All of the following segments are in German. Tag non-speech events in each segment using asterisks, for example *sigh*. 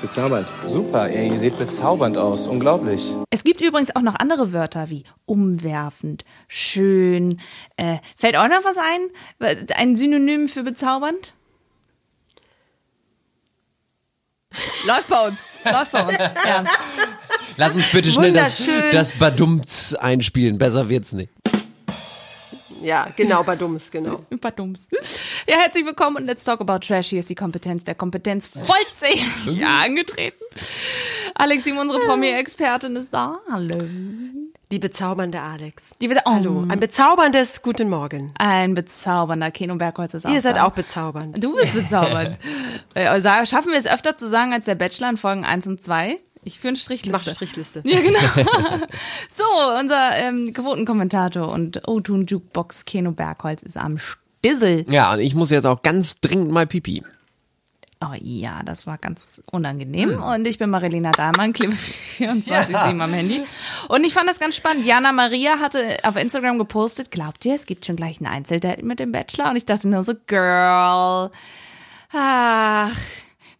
bezaubernd. Super, ihr, ihr seht bezaubernd aus. Unglaublich. Es gibt übrigens auch noch andere Wörter wie umwerfend, schön. Äh, fällt auch noch was ein? Ein Synonym für bezaubernd? Läuft bei uns. Läuft bei uns. *laughs* Ja. Lass uns bitte schnell das, das Badumts einspielen. Besser wird's nicht. Ja, genau, Badums, genau. Badums. Ja, herzlich willkommen und let's talk about trash. Hier ist die Kompetenz der Kompetenz vollzählig *laughs* ja, angetreten. Alexi, unsere Promi-Expertin ist da. Hallo. Die bezaubernde Alex. Die wird, oh, Hallo, ein bezauberndes Guten Morgen. Ein bezaubernder Keno Bergholz ist auch Ihr seid da. auch bezaubernd. Du bist bezaubernd. *laughs* Äh, sag- Schaffen wir es öfter zu sagen als der Bachelor in Folgen 1 und 2? Ich führe eine Mach Strichliste. Strichliste. Ja, genau. *laughs* so, unser ähm, Quotenkommentator und O-Tun Jukebox Keno Bergholz ist am Stissel. Ja, und ich muss jetzt auch ganz dringend mal pipi. Oh ja, das war ganz unangenehm. Und ich bin Marilena Dahlmann, Klippe 24 am Handy. Und ich fand das ganz spannend. Jana Maria hatte auf Instagram gepostet, glaubt ihr, es gibt schon gleich ein Einzeldate mit dem Bachelor? Und ich dachte nur so, Girl, ach,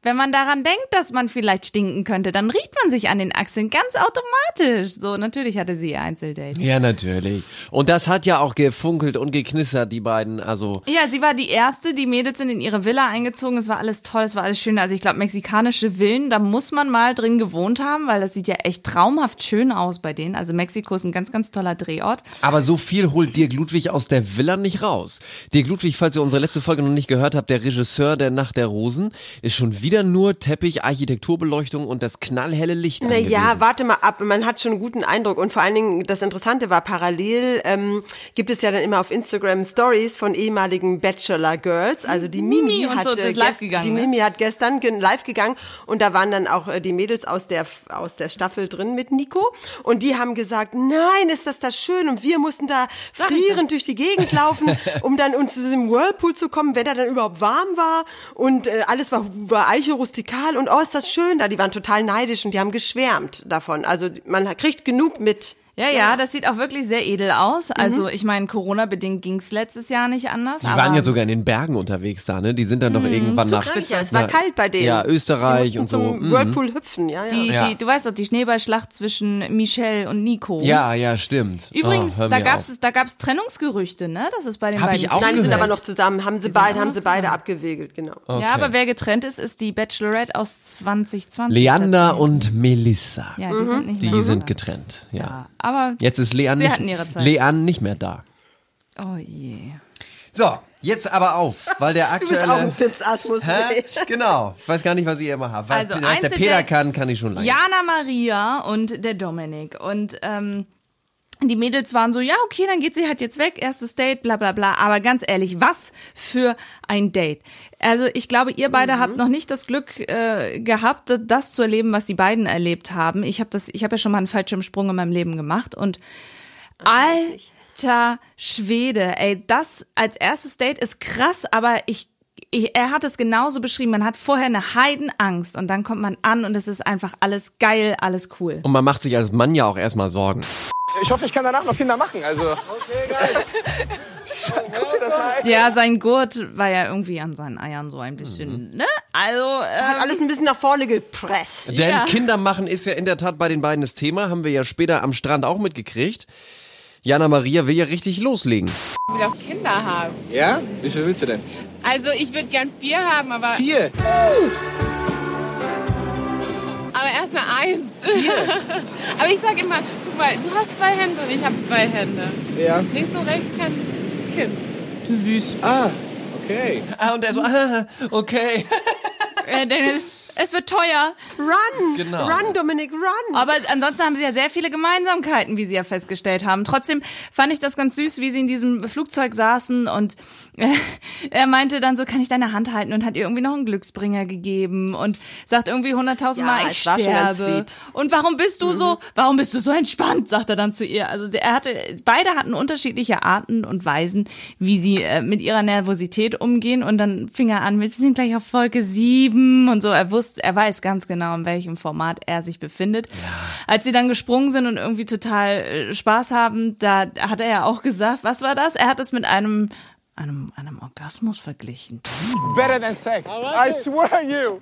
wenn man daran denkt, dass man vielleicht stinken könnte, dann riecht man sich an den Achseln ganz automatisch. So, natürlich hatte sie ihr Einzeldate. Ja, natürlich. Und das hat ja auch gefunkelt und geknistert, die beiden. Also, Ja, sie war die erste. Die Mädels sind in ihre Villa eingezogen. Es war alles toll, es war alles schön. Also ich glaube, mexikanische Villen, da muss man mal drin gewohnt haben, weil das sieht ja echt traumhaft schön aus bei denen. Also Mexiko ist ein ganz, ganz toller Drehort. aber so viel holt Dirk Ludwig aus der Villa nicht raus. Dirk Ludwig, falls ihr unsere letzte Folge noch nicht gehört habt, der Regisseur der Nacht der Rosen, ist schon wieder nur Teppich, Architekturbeleuchtung und das knallhelle Licht Naja, warte mal ab. Man hat schon einen guten Eindruck. Und vor allen Dingen, das Interessante war, parallel ähm, gibt es ja dann immer auf Instagram Stories von ehemaligen Bachelor Girls. Also die Mimi, Mimi und hat, so, äh, das ist live gegangen, Die ne? Mimi hat gestern ge- live gegangen und da waren dann auch äh, die Mädels aus der, aus der Staffel drin mit Nico. Und die haben gesagt, nein, ist das da schön. Und wir mussten da Sag frierend durch die Gegend laufen, *laughs* um dann uns zu diesem Whirlpool zu kommen, wenn er dann überhaupt warm war. Und äh, alles war, war Eiche rustikal. Und oh, ist das schön da. Die waren total neidisch und die haben geschwärmt davon. Also man kriegt genug mit. Ja, ja, das sieht auch wirklich sehr edel aus. Also ich meine, Corona-bedingt ging's letztes Jahr nicht anders. Die aber waren ja sogar in den Bergen unterwegs da, ne? Die sind dann doch irgendwann nach Ja, es war Ja. kalt bei denen. Ja, Österreich die und so. Zum Mhm. Whirlpool hüpfen, ja, ja. die, Ja. die, du weißt doch, die Schneeballschlacht zwischen Michelle und Nico. Ja, ja, stimmt. Übrigens, oh, da gab's auf. da gab's Trennungsgerüchte, ne? Das ist bei den Hab beiden. ich auch Nein, die sind gehört. aber noch zusammen. Haben sie beide, haben sie beide abgewegelt, genau. Ja, aber wer getrennt ist, ist die Bachelorette aus 2020. Leander und Melissa. Ja, die sind nicht Die sind getrennt. Ja. Aber Jetzt ist Leanne sie nicht, hatten ihre Zeit. Leanne nicht mehr da. oh je. So, jetzt aber auf, weil der *laughs* Du bist auch ein aktuelle. Filmsasmus. Hä? Genau. Ich weiß gar nicht, was ich immer habe. Also, was der Peter kann, kann ich schon lange. Jana Maria und der Dominik. Und ähm, die Mädels waren so, ja, okay, dann geht sie halt jetzt weg, erstes Date, bla bla bla. Aber ganz ehrlich, was für ein Date. Also ich glaube, ihr beide habt noch nicht das Glück äh, gehabt, das- das zu erleben, was die beiden erlebt haben. Ich habe das, ich habe ja schon mal einen Fallschirmsprung in meinem Leben gemacht und alter Schwede, ey, das als erstes Date ist krass, aber ich ich, er hat es genauso beschrieben. Man hat vorher eine Heidenangst und dann kommt man an und es ist einfach alles geil, alles cool. Und man macht sich als Mann ja auch erstmal Sorgen. Ich hoffe, ich kann danach noch Kinder machen. Also. *laughs* Ja, sein Gurt war ja irgendwie an seinen Eiern so ein bisschen, ne? Also, Hat ähm, alles ein bisschen nach vorne gepresst. Denn Ja. Kinder machen ist ja in der Tat bei den beiden das Thema, haben wir ja später am Strand auch mitgekriegt. Jana Maria will ja richtig loslegen. will auch Kinder haben. Ja? Wie viel willst du denn? Also ich würde gern vier haben, aber, Vier. aber erstmal eins. *laughs* aber ich sag immer, guck mal, du hast zwei Hände und ich habe zwei Hände. Ja. Links und rechts kein Kind. Ah, okay. Ah, und er so, ah, *laughs* okay. äh, Dennis, es wird teuer. Run! Genau. Run, Dominik, run! Aber ansonsten haben sie ja sehr viele Gemeinsamkeiten, wie sie ja festgestellt haben. Trotzdem fand ich das ganz süß, wie sie in diesem Flugzeug saßen und äh, er meinte dann so, kann ich deine Hand halten und hat ihr irgendwie noch einen Glücksbringer gegeben und sagt irgendwie hunderttausend Ja, Mal, ich sterbe. Und warum bist du Mhm. so, warum bist du so entspannt, sagt er dann zu ihr. Also er hatte, beide hatten unterschiedliche Arten und Weisen, wie sie äh, mit ihrer Nervosität umgehen und dann fing er an, wir sind gleich auf Folge sieben und so. Er wusste, er weiß ganz genau, in welchem Format er sich befindet. Als sie dann gesprungen sind und irgendwie total äh, Spaß haben, da hat er ja auch gesagt, was war das? Er hat es mit einem einem, einem Orgasmus verglichen. Better than sex. I swear you.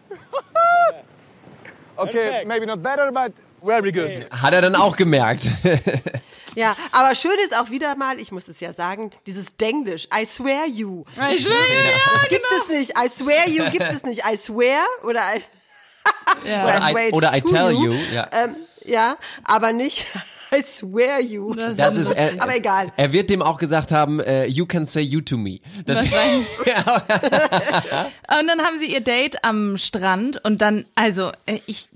*laughs* okay, maybe not better, but very good. Hat er dann auch gemerkt. *laughs* Ja, aber schön ist auch wieder mal, ich muss es ja sagen, dieses Denglisch. I swear you. Ich will, ja, Gibt es nicht. I swear you gibt es nicht. I swear oder I, *laughs* ja. oder I I, swear oder I tell you. Ja. Ähm, ja, aber nicht *laughs* I swear you. Das Das ist, er, aber egal. Er wird dem auch gesagt haben, äh, you can say you to me. Das, Wahrscheinlich. *laughs* Und dann haben sie ihr Date am Strand und dann, also äh, ich.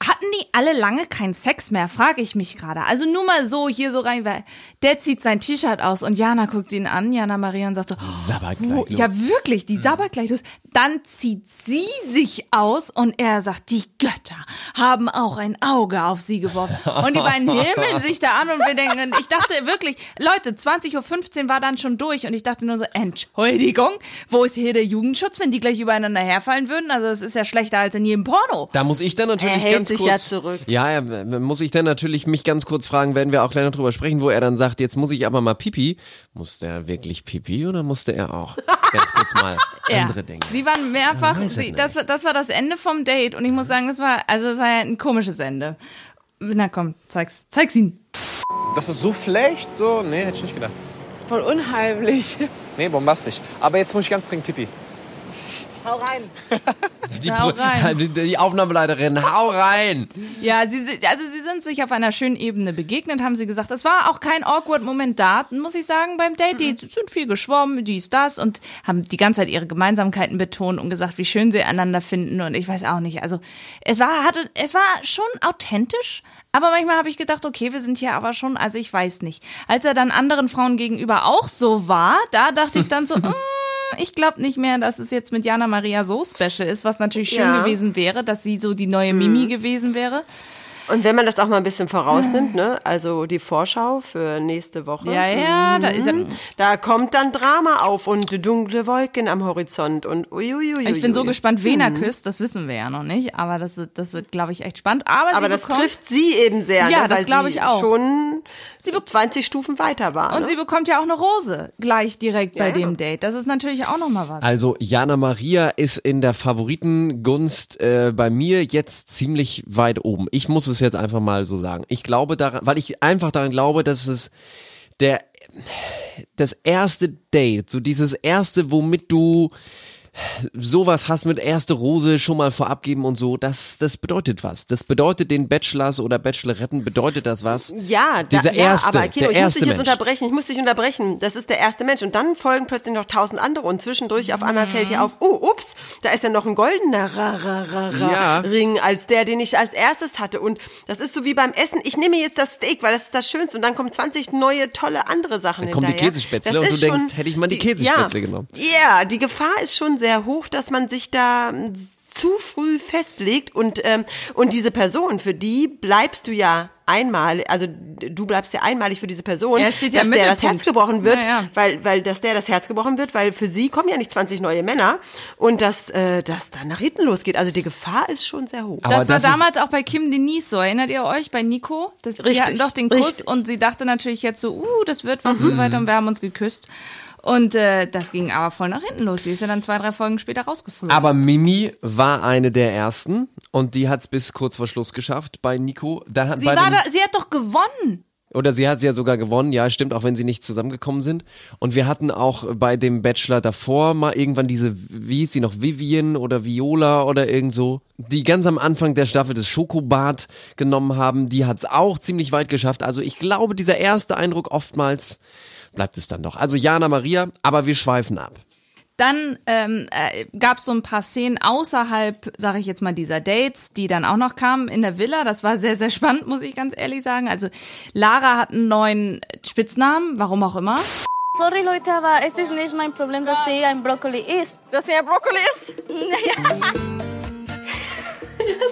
Hatten die alle lange keinen Sex mehr, frage ich mich gerade. Also nur mal so hier so rein, weil der zieht sein T-Shirt aus und Jana guckt ihn an, Jana Maria und sagt so, Sabbert oh, gleich los. ja wirklich, die sabbert gleich los. Dann zieht sie sich aus und er sagt, die Götter haben auch ein Auge auf sie geworfen. Und die beiden himmeln sich da an und wir denken, ich dachte wirklich, Leute, 20.15 Uhr war dann schon durch und ich dachte nur so, Entschuldigung, wo ist hier der Jugendschutz, wenn die gleich übereinander herfallen würden? Also das ist ja schlechter als in jedem Porno. Da muss ich dann natürlich hält ganz kurz, ja zurück. Ja, ja, muss ich dann natürlich mich ganz kurz fragen, werden wir auch gleich noch drüber sprechen, wo er dann sagt, jetzt muss ich aber mal Pipi. Muss der wirklich Pipi oder musste er auch ganz kurz mal *laughs* andere Dinge? Sie waren mehrfach, sie, das, war- das war das Ende vom Date und ich muss sagen, das war, also das war ja ein komisches Ende. Na komm, zeig's, zeig's ihn. Das ist so schlecht, so, nee, hätte ich nicht gedacht. Das ist voll unheimlich. Nee, bombastisch. Aber jetzt muss ich ganz dringend pipi. *laughs* Die, Hau rein. *laughs* die, die Aufnahmeleiterin, hau rein! Ja, sie, si- also sie sind sich auf einer schönen Ebene begegnet, haben sie gesagt. Es war auch kein awkward Moment da, muss ich sagen, beim Date. Die sind viel geschwommen, dies, das und haben die ganze Zeit ihre Gemeinsamkeiten betont und gesagt, wie schön sie einander finden und ich weiß auch nicht. Also es war, hatte, es war schon authentisch, aber manchmal habe ich gedacht, okay, wir sind hier aber schon, also ich weiß nicht. Als er dann anderen Frauen gegenüber auch so war, da dachte ich dann so, *laughs* mm, ich glaube nicht mehr, dass es jetzt mit Jana Maria so special ist, was natürlich schön Ja. gewesen wäre, dass sie so die neue Mimi gewesen wäre. Und wenn man das auch mal ein bisschen vorausnimmt, ne, also die Vorschau für nächste Woche. Ja, ja, da ist ja. Da kommt dann Drama auf und dunkle Wolken am Horizont und uiuiui. Ich bin so gespannt, wen er küsst, das wissen wir ja noch nicht, aber das wird, das wird, glaube ich, echt spannend. Aber, Aber sie das bekommt, trifft sie eben sehr, Ja, ne, das glaube ich auch. schon Sie be- 20 Stufen weiter war. und ne? sie bekommt ja auch eine Rose gleich direkt bei Ja, ja. dem Date. Das ist natürlich auch noch mal was. Also Jana Maria ist in der Favoritengunst äh, bei mir jetzt ziemlich weit oben. Ich muss es jetzt einfach mal so sagen. Ich glaube daran, weil ich einfach daran glaube, dass es der das erste Date, so dieses erste, womit du sowas hast mit erste Rose schon mal vorab geben und so, das, das bedeutet was. Das bedeutet den Bachelors oder Bacheloretten, bedeutet das was. Ja, da, Dieser ja, erste, aber Kino, der ich muss erste dich jetzt Mensch. unterbrechen, ich muss dich unterbrechen. Das ist der erste Mensch. Und dann folgen plötzlich noch tausend andere und zwischendurch auf einmal fällt dir auf, oh, ups, da ist ja noch ein goldener ra, ra, ra, ra Ja. Ring als der, den ich als erstes hatte. Und das ist so wie beim Essen. Ich nehme jetzt das Steak, weil das ist das Schönste. Und dann kommen 20 neue, tolle andere Sachen Dann kommen die. Käsespätzle Das und du denkst, hätte ich mal die ja, Käsespätzle genommen. Ja, die Gefahr ist schon sehr hoch, dass man sich da mm, zu früh festlegt und ähm, und diese Person, für die bleibst du ja einmal, also du bleibst ja einmalig für diese Person, Er steht ja dass der das. Herz gebrochen wird, Ja, ja. weil weil dass der das Herz gebrochen wird, weil für sie kommen ja nicht 20 neue Männer und dass äh, das dann nach hinten losgeht. Also die Gefahr ist schon sehr hoch. Das war das ist- damals auch bei Kim Denise so. Erinnert ihr euch bei Nico? Das, die Richtig, hatten doch den Kuss richtig. und sie dachte natürlich jetzt so, uh, das wird was Mhm. und so weiter und wir haben uns geküsst. Und äh, das ging aber voll nach hinten los. Sie ist ja dann zwei, drei Folgen später rausgeflogen. Aber Mimi war eine der ersten und die hat es bis kurz vor Schluss geschafft bei Nico. Da hat sie bei war da, sie hat doch gewonnen. Oder sie hat sie ja sogar gewonnen, ja, stimmt, auch wenn sie nicht zusammengekommen sind. Und wir hatten auch bei dem Bachelor davor mal irgendwann diese, wie hieß sie noch, Vivian oder Viola oder irgend so, die ganz am Anfang der Staffel das Schokobad genommen haben. Die hat es auch ziemlich weit geschafft. Also ich glaube, dieser erste Eindruck oftmals bleibt es dann doch. Also Jana Maria, aber wir schweifen ab. Dann ähm, äh, gab es so ein paar Szenen außerhalb, sage ich jetzt mal, dieser Dates, die dann auch noch kamen in der Villa. Das war sehr, sehr spannend, muss ich ganz ehrlich sagen. Also Lara hat einen neuen Spitznamen, warum auch immer. Sorry Leute, aber es ist nicht mein Problem, dass sie ein Brokkoli isst. Dass sie *laughs* ja Brokkoli ist?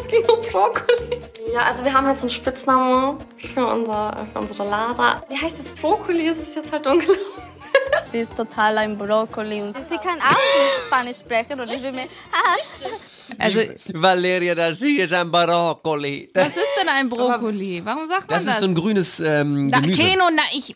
Es ging um Brokkoli. Ja, also wir haben jetzt einen Spitznamen für, unser, für unsere Lara. Sie heißt jetzt Brokkoli, es ist jetzt halt unglaublich. Sie ist total ein Brokkoli. Und sie kann auch nicht Spanisch sprechen und ich will mir... Also, Valeria, das hier ist ein Brokkoli. Was ist denn ein Brokkoli? Warum sagt man das das? ist so ein grünes ähm, Na, Gemüse. Keno, na, ich.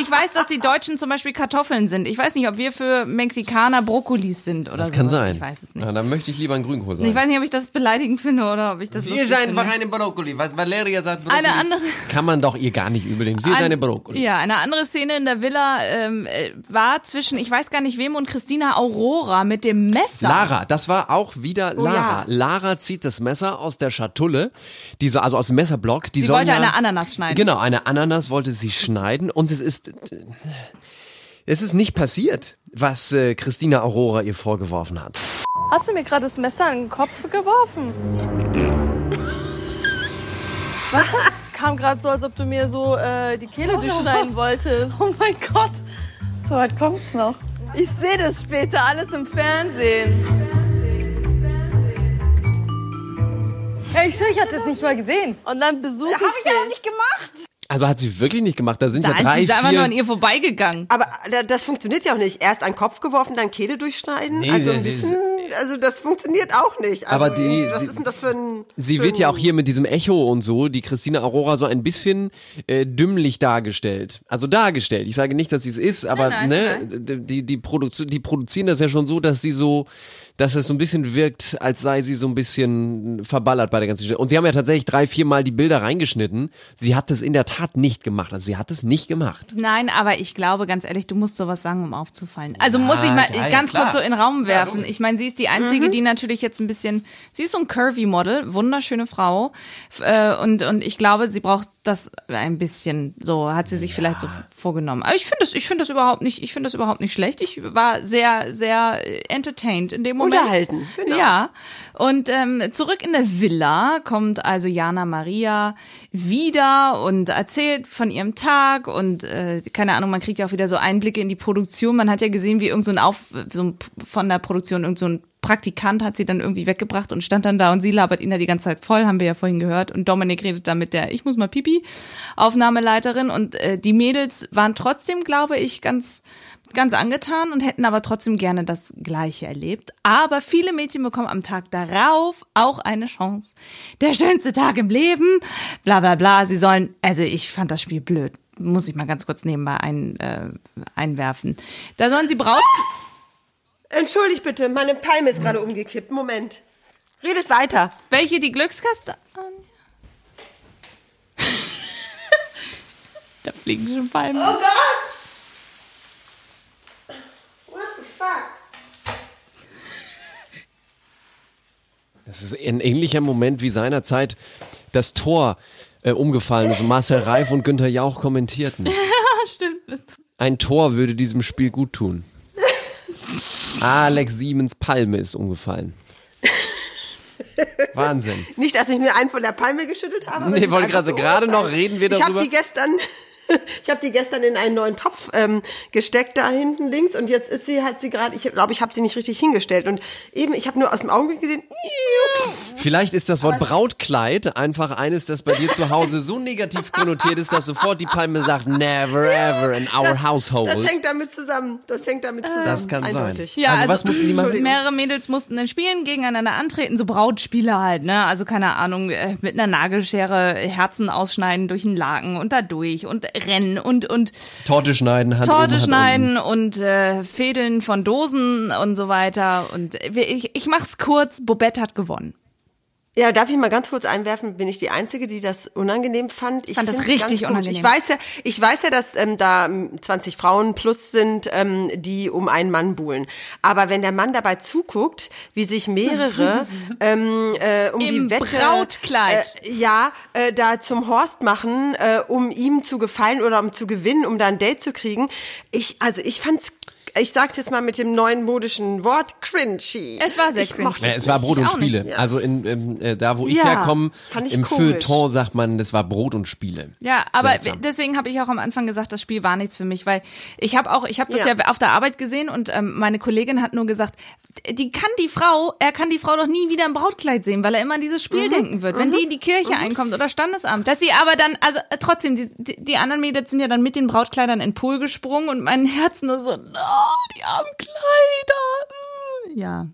Ich weiß, dass die Deutschen zum Beispiel Kartoffeln sind. Ich weiß nicht, ob wir für Mexikaner Brokkolis sind oder so. das kann sein. Ich weiß es nicht. Ja, dann möchte ich lieber ein Grünkohl sein. Ich weiß nicht, ob ich das beleidigend finde oder ob ich das Sie lustig ist einfach eine Brokkoli. Was Valeria sagt, Brokkoli. Eine andere- Kann man doch ihr gar nicht übelnehmen. Sie ist Ein- eine Brokkoli. Ja, eine andere Szene in der Villa ähm, äh, war zwischen, ich weiß gar nicht wem und Christina Aurora mit dem Messer. Lara, das war auch wieder Oh Lara. ja. Lara zieht das Messer aus der Schatulle, diese, also aus dem Messerblock. Die Sie sollen wollte ja, eine Ananas schneiden. Genau, eine Ananas wollte sie schneiden und es ist, es ist nicht passiert, was äh, Christina Aurora ihr vorgeworfen hat. Hast du mir gerade das Messer in den Kopf geworfen? Was? Es kam gerade so, als ob du mir so äh, die Kehle durchschneiden wolltest. Oh mein Gott. So weit kommt's noch. Ich sehe das später alles im Fernsehen. Hey, ich schwöre, ich hatte es nicht mal gesehen. Und dann besuche ich Hab ich dich. nicht gemacht. Also hat sie wirklich nicht gemacht. Da sind ja Nein, drei, sie ist einfach vier. nur an ihr vorbeigegangen. Aber da- das funktioniert ja auch nicht. Erst an den Kopf geworfen, dann Kehle durchschneiden. Nee, also, ein bisschen, also das funktioniert auch nicht. Also, Aber die- was die- ist denn das für ein... Sie für wird ja ein- auch hier mit diesem Echo und so, die Christina Aurora so ein bisschen äh, dümmlich dargestellt. Also dargestellt. Ich sage nicht, dass sie es ist, aber Nein, nein, ne, die, die, Produzi die produzieren das ja schon so, dass sie so, dass es so ein bisschen wirkt, als sei sie so ein bisschen verballert bei der ganzen Geschichte. Und sie haben ja tatsächlich drei, vier Mal die Bilder reingeschnitten. Sie hat es in der Tat nicht gemacht. Also sie hat es nicht gemacht. Nein, aber ich glaube, ganz ehrlich, du musst sowas sagen, um aufzufallen. Also muss ich mal ja, ja, ganz klar. kurz so in den Raum werfen. ich meine, sie ist die Einzige, die natürlich jetzt ein bisschen, sie ist so ein Curvy-Model, wunderschöne Frau. Äh, und, und ich glaube, sie braucht das ein bisschen, so hat sie sich vielleicht so vorgenommen. Aber ich finde das, ich finde das überhaupt nicht, ich finde das überhaupt nicht schlecht. Ich war sehr, sehr entertained in dem Moment. Unterhalten, genau. Ja. Und ähm, zurück in der Villa kommt also Jana Maria wieder und erzählt von ihrem Tag und äh, keine Ahnung, man kriegt ja auch wieder so Einblicke in die Produktion. Man hat ja gesehen, wie irgend so ein Auf so ein, von der Produktion irgend so ein Praktikant hat sie dann irgendwie weggebracht und stand dann da und sie labert ihn da die ganze Zeit voll, haben wir ja vorhin gehört. Und Dominik redet da mit der Ich muss mal Pipi Aufnahmeleiterin und äh, die Mädels waren trotzdem, glaube ich, ganz ganz angetan und hätten aber trotzdem gerne das Gleiche erlebt. Aber viele Mädchen bekommen am Tag darauf auch eine Chance. Der schönste Tag im Leben, bla bla bla. Sie sollen, also ich fand das Spiel blöd. Muss ich mal ganz kurz nebenbei ein, äh, einwerfen. Da sollen sie Braut. Entschuldigt bitte, meine Palme ist gerade umgekippt. Moment. Redet weiter. Welche die Glückskaste? *laughs* da fliegen schon Palmen. Oh Gott! What the fuck? Das ist ein ähnlicher Moment wie seinerzeit das Tor äh, umgefallen ist und Marcel Reif und Günther Jauch kommentierten. *laughs* Stimmt. Ein Tor würde diesem Spiel gut tun. Alex Siemens Palme ist umgefallen. *laughs* Wahnsinn. Nicht, dass ich mir einen von der Palme geschüttelt habe. Nee, wollte gerade so gerade noch reden wir Ich habe darüber. die gestern, *laughs* ich habe die gestern in einen neuen Topf ähm, gesteckt da hinten links und jetzt ist sie, hat sie gerade, ich glaube, ich habe sie nicht richtig hingestellt und eben, ich habe nur aus dem Augenblick gesehen. Vielleicht ist das Wort Brautkleid einfach eines, das bei dir zu Hause so negativ konnotiert ist, dass sofort die Palme sagt, never ever in our Das household. hängt damit zusammen. Das hängt damit zusammen. Das kann sein. Eindeutig. Ja, Also also, was mussten die machen? Mehrere Mädels mussten dann spielen, gegeneinander antreten, so Brautspiele halt, ne? Also keine Ahnung, äh, mit einer Nagelschere Herzen ausschneiden durch einen Laken und da durch und rennen und und Torte schneiden, Hand oben, Torte Hand schneiden und äh, Fädeln von Dosen und so weiter. Und ich, ich mach's kurz, Bobette hat gewonnen. Ja, darf ich mal ganz kurz einwerfen, bin ich die Einzige, die das unangenehm fand? Ich Fand das richtig unangenehm. Ich weiß ja, ich weiß ja, dass ähm, da ähm, 20 Frauen plus sind, ähm, die um einen Mann buhlen. Aber wenn der Mann dabei zuguckt, wie sich mehrere *laughs* ähm, äh, um Im die Wette Brautkleid. Äh, ja, äh, da zum Horst machen, äh, um ihm zu gefallen oder um zu gewinnen, um da ein Date zu kriegen. Ich, also ich fand's ich sag's jetzt mal mit dem neuen modischen Wort, cringy. Es war sehr ich cringy. Ja, es war Brot und nicht, Spiele. Also in, in, äh, da, wo ich Ja, herkomme, im komisch. Feuilleton sagt man, das war Brot und Spiele. Ja, aber Seltsam. deswegen habe ich auch am Anfang gesagt, das Spiel war nichts für mich, weil ich habe auch, ich habe das ja. Ja. auf der Arbeit gesehen und ähm, meine Kollegin hat nur gesagt, die kann die Frau, er kann die Frau doch nie wieder im Brautkleid sehen, weil er immer an dieses Spiel denken wird, wenn die in die Kirche einkommt oder Standesamt. Dass sie aber dann, also äh, trotzdem, die, die, die anderen Mädels sind ja dann mit den Brautkleidern in den Pool gesprungen und mein Herz nur so, oh, die armen Kleider. mm. Ja,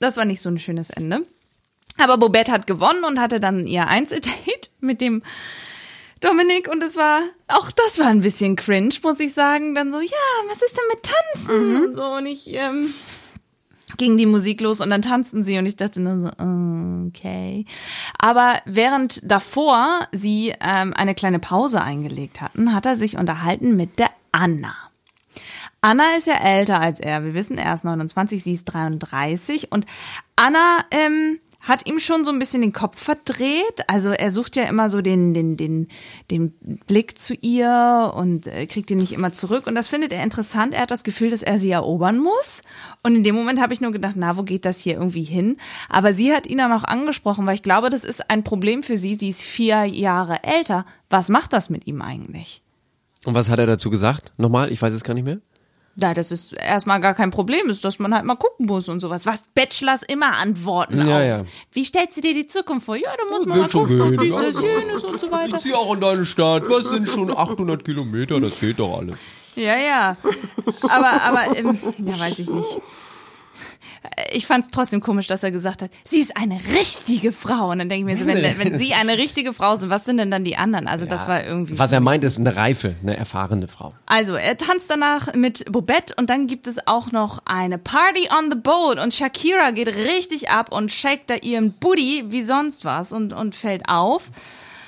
das war nicht so ein schönes Ende. Aber Bobette hat gewonnen und hatte dann ihr Einzeldate *laughs* mit dem Dominik und es war, auch das war ein bisschen cringe, muss ich sagen. Dann so, ja, was ist denn mit Tanzen? Und so und ich, ähm, ging die Musik los und dann tanzten sie und ich dachte nur so, okay. Aber während davor sie ähm, eine kleine Pause eingelegt hatten, hat er sich unterhalten mit der Anna. Anna ist ja älter als er. Wir wissen, er ist 29, sie ist 33 und Anna ähm, hat ihm schon so ein bisschen den Kopf verdreht. Also er sucht ja immer so den, den, den, den Blick zu ihr und äh, kriegt ihn nicht immer zurück. Und das findet er interessant. Er hat das Gefühl, dass er sie erobern muss. Und in dem Moment habe ich nur gedacht, na, wo geht das hier irgendwie hin? Aber sie hat ihn dann auch angesprochen, weil ich glaube, das ist ein Problem für sie. Sie ist vier Jahre älter. Was macht das mit ihm eigentlich? Und was hat er dazu gesagt? Nochmal, ich weiß es gar nicht mehr. Ja, das ist erstmal gar kein Problem, ist, dass man halt mal gucken muss und sowas. Was Bachelors immer antworten Ja, auf. ja. Wie stellst du dir die Zukunft vor? Ja, da muss man geht mal gucken, gehen, dieses, ja. jenes und so weiter. zieh auch in deine Stadt. Was sind schon 800 Kilometer? Das geht doch alles. Ja, ja. Aber, aber, ähm, ja, weiß ich nicht. Ich fand es trotzdem komisch, dass er gesagt hat, sie ist eine richtige Frau. Und dann denke ich mir so, wenn, wenn sie eine richtige Frau sind, was sind denn dann die anderen? Also das war irgendwie. Was er meint, ist eine reife, eine erfahrene Frau. Also, er tanzt danach mit Bobette und dann gibt es auch noch eine Party on the Boat und Shakira geht richtig ab und shakt da ihren Booty wie sonst was und, und fällt auf.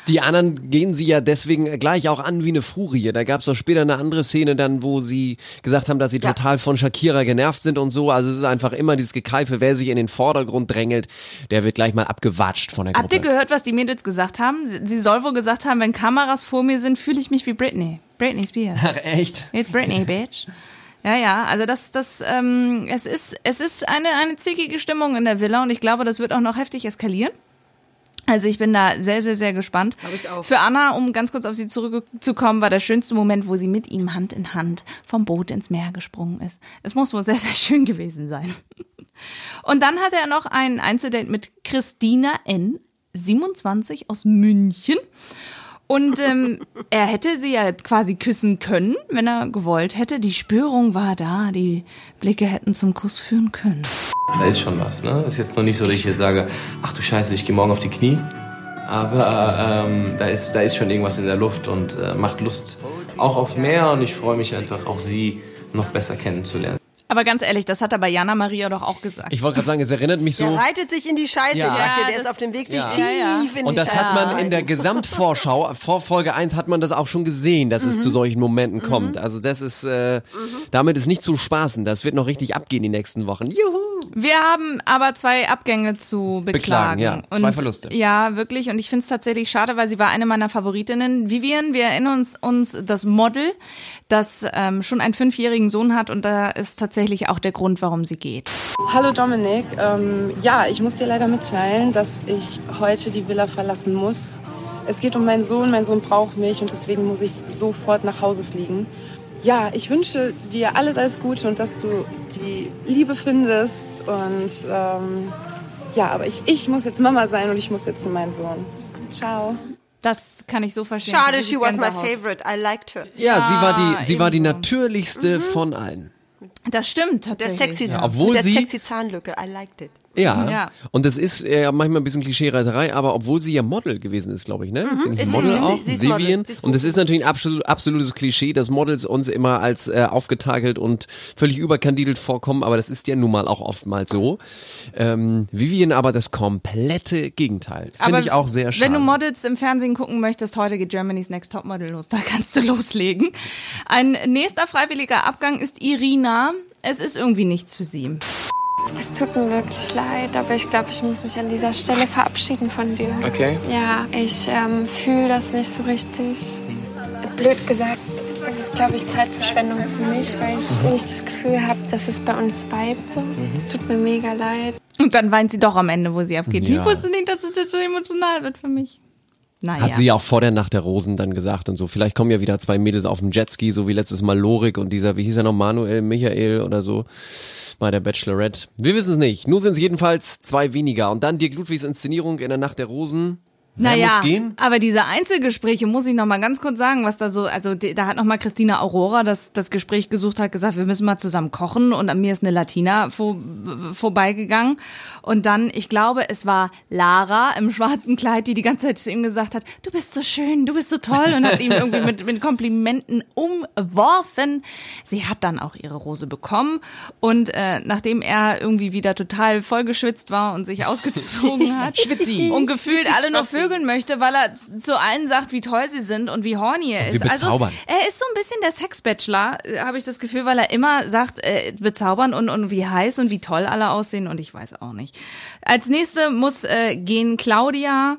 Die anderen gehen sie ja deswegen gleich auch an wie eine Furie. Da gab es auch später eine andere Szene dann, wo sie gesagt haben, dass sie total von Shakira genervt sind und so. Also es ist einfach immer dieses Gekeife, wer sich in den Vordergrund drängelt, der wird gleich mal abgewatscht von der Gruppe. Habt ihr gehört, was die Mädels gesagt haben? Sie soll wohl gesagt haben, wenn Kameras vor mir sind, fühle ich mich wie Britney. Britney Spears. Echt? It's Britney, bitch. Ja, ja, also das, das, ähm, es ist, es ist eine, eine zickige Stimmung in der Villa und ich glaube, das wird auch noch heftig eskalieren. Also ich bin da sehr, sehr, sehr gespannt. ich auch. Für Anna, um ganz kurz auf sie zurückzukommen, war der schönste Moment, wo sie mit ihm Hand in Hand vom Boot ins Meer gesprungen ist. Es muss wohl sehr, sehr schön gewesen sein. Und dann hatte er noch ein Einzeldate mit Christina N., 27 aus München. Und ähm, er hätte sie ja quasi küssen können, wenn er gewollt hätte. Die Spürung war da, die Blicke hätten zum Kuss führen können. Da ist schon was, ne? Ist jetzt noch nicht so, dass ich jetzt sage, ach du Scheiße, ich gehe morgen auf die Knie. Aber ähm, da, ist, da ist schon irgendwas in der Luft und äh, macht Lust auch aufs Meer und ich freue mich einfach, auch sie noch besser kennenzulernen. Aber ganz ehrlich, das hat er bei Jana Maria doch auch gesagt. Ich wollte gerade sagen, es erinnert mich Der so. reitet sich in die Scheiße, Ja. sagt er. Der Ja, ist das- auf dem Weg, sich Ja. tief Ja, ja. in Und die das Scheiße hat man in der. Gesamtvorschau, vor Folge 1 hat man das auch schon gesehen, dass es zu solchen Momenten kommt. Also das ist, äh, damit ist nicht zu spaßen. Das wird noch richtig abgehen die nächsten Wochen. Juhu! Wir haben aber zwei Abgänge zu beklagen. Beklagen, ja. Zwei Verluste. Ja, wirklich. Und ich finde es tatsächlich schade, weil sie war eine meiner Favoritinnen. Vivian, wir erinnern uns, uns das Model, das ähm, schon einen fünfjährigen Sohn hat und da ist tatsächlich auch der Grund, warum sie geht. Hallo Dominik, ähm, ja, ich muss dir leider mitteilen, dass ich heute die Villa verlassen muss. Es geht um meinen Sohn, mein Sohn braucht mich und deswegen muss ich sofort nach Hause fliegen. Ja, ich wünsche dir alles, alles Gute und dass du die Liebe findest und ähm, ja, aber ich, ich muss jetzt Mama sein und ich muss jetzt zu meinem Sohn. Ciao. Das kann ich so verstehen. Schade, she was my favorite. I liked her. Ja, sie war die, sie war die natürlichste von allen. Das stimmt Der tatsächlich. sexy, Ja, obwohl der sie- sexy Zahnlücke. I liked it. Ja. Ja. Und das ist äh, manchmal ein bisschen Klischee-Reiterei, aber obwohl sie ja Model gewesen ist, glaube ich, ne? Ist sie nicht Ist sie- Model sie- auch? sie ist Model. Vivian. Sie ist Und das ist natürlich ein absolut, absolutes Klischee, dass Models uns immer als äh, aufgetakelt und völlig überkandidelt vorkommen, aber das ist ja nun mal auch oftmals so. Ähm, Vivian aber das komplette Gegenteil. Finde Aber ich auch sehr schade. Wenn du Models im Fernsehen gucken möchtest, heute geht Germany's Next Topmodel los. *laughs* Da kannst du loslegen. Ein nächster freiwilliger Abgang ist Irina. Es ist irgendwie nichts für sie. Es tut mir wirklich leid, aber ich glaube, ich muss mich an dieser Stelle verabschieden von dir. Okay? Ja, ich ähm, fühle das nicht so richtig. Blöd gesagt, es ist, glaube ich, Zeitverschwendung für mich, weil ich nicht das Gefühl habe, dass es bei uns vibet. So. Es tut mir mega leid. Und dann weint sie doch am Ende, wo sie abgeht. Ja. Ich wusste nicht, dass es jetzt so emotional wird für mich. Naja. Hat sie ja auch vor der Nacht der Rosen dann gesagt und so. Vielleicht kommen ja wieder zwei Mädels auf dem Jetski, so wie letztes Mal Lorik und dieser, wie hieß er noch, Manuel, Michael oder so bei der Bachelorette. Wir wissen es nicht. Nur sind es jedenfalls zwei weniger. Und dann Dirk Ludwigs Inszenierung in der Nacht der Rosen. Naja, aber diese Einzelgespräche muss ich noch mal ganz kurz sagen, was da so, also da hat noch mal Christina Aurora das, das Gespräch gesucht, hat gesagt, wir müssen mal zusammen kochen und an mir ist eine Latina vor, vorbeigegangen. Und dann, ich glaube, es war Lara im schwarzen Kleid, die die ganze Zeit zu ihm gesagt hat, du bist so schön, du bist so toll und hat ihm irgendwie mit, mit Komplimenten umworfen. Sie hat dann auch ihre Rose bekommen und äh, nachdem er irgendwie wieder total vollgeschwitzt war und sich ausgezogen *laughs* hat und gefühlt alle noch vögeln möchte, weil er zu allen sagt, wie toll sie sind und wie horny er ist. Also er ist so ein bisschen der Sex-Bachelor, äh, habe ich das Gefühl, weil er immer sagt, äh, bezaubernd und, und wie heiß und wie toll alle aussehen und ich weiß auch nicht. Als nächste muss äh, gehen Claudia.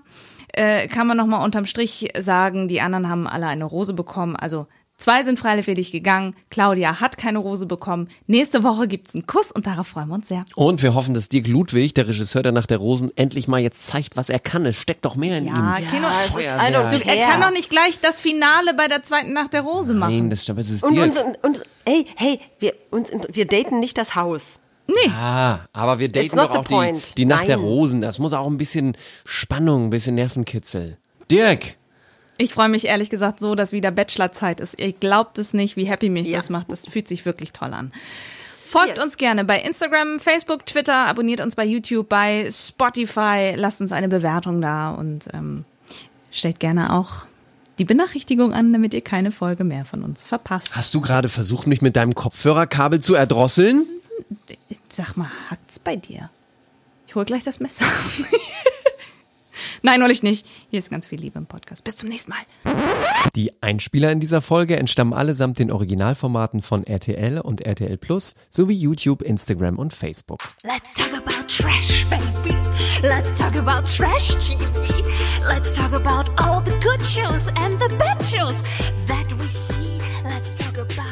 Äh, kann man noch mal unterm Strich sagen, die anderen haben alle eine Rose bekommen. Also zwei sind freiwillig gegangen. Claudia hat keine Rose bekommen. Nächste Woche gibt's einen Kuss und darauf freuen wir uns sehr. Und wir hoffen, dass Dirk Ludwig, der Regisseur der Nacht der Rosen, endlich mal jetzt zeigt, was er kann. Es steckt doch mehr in Ja, ihm. Kino, es ist Feuerwehr. also du, er kann doch nicht gleich das Finale bei der zweiten Nacht der Rose machen. Nein, das stimmt. Es ist Und Dirk. uns, uns, ey, hey, wir, uns, wir daten nicht das Haus. Ah, aber wir daten doch auch die, die Nacht der Nein. Rosen. Das muss auch ein bisschen Spannung, ein bisschen Nervenkitzel. Dirk, Ich freue mich ehrlich gesagt so, dass wieder Bachelorzeit ist. Ihr glaubt es nicht, wie happy mich Ja. das macht. Das fühlt sich wirklich toll an. Folgt uns gerne bei Instagram, Facebook, Twitter, abonniert uns bei YouTube, bei Spotify, lasst uns eine Bewertung da und ähm, stellt gerne auch die Benachrichtigung an, damit ihr keine Folge mehr von uns verpasst. hast du gerade versucht, mich mit deinem Kopfhörerkabel zu erdrosseln? Sag mal, hackt's bei dir? Ich hol gleich das Messer. *laughs* Nein, neulich nicht. Hier ist ganz viel Liebe im Podcast. Bis zum nächsten Mal. Die Einspieler in dieser Folge entstammen allesamt den Originalformaten von RTL und RTL Plus sowie YouTube, Instagram und Facebook. Let's talk about trash, baby. Let's talk about trash TV. Let's talk about all the good shows and the bad shows that we see. Let's talk about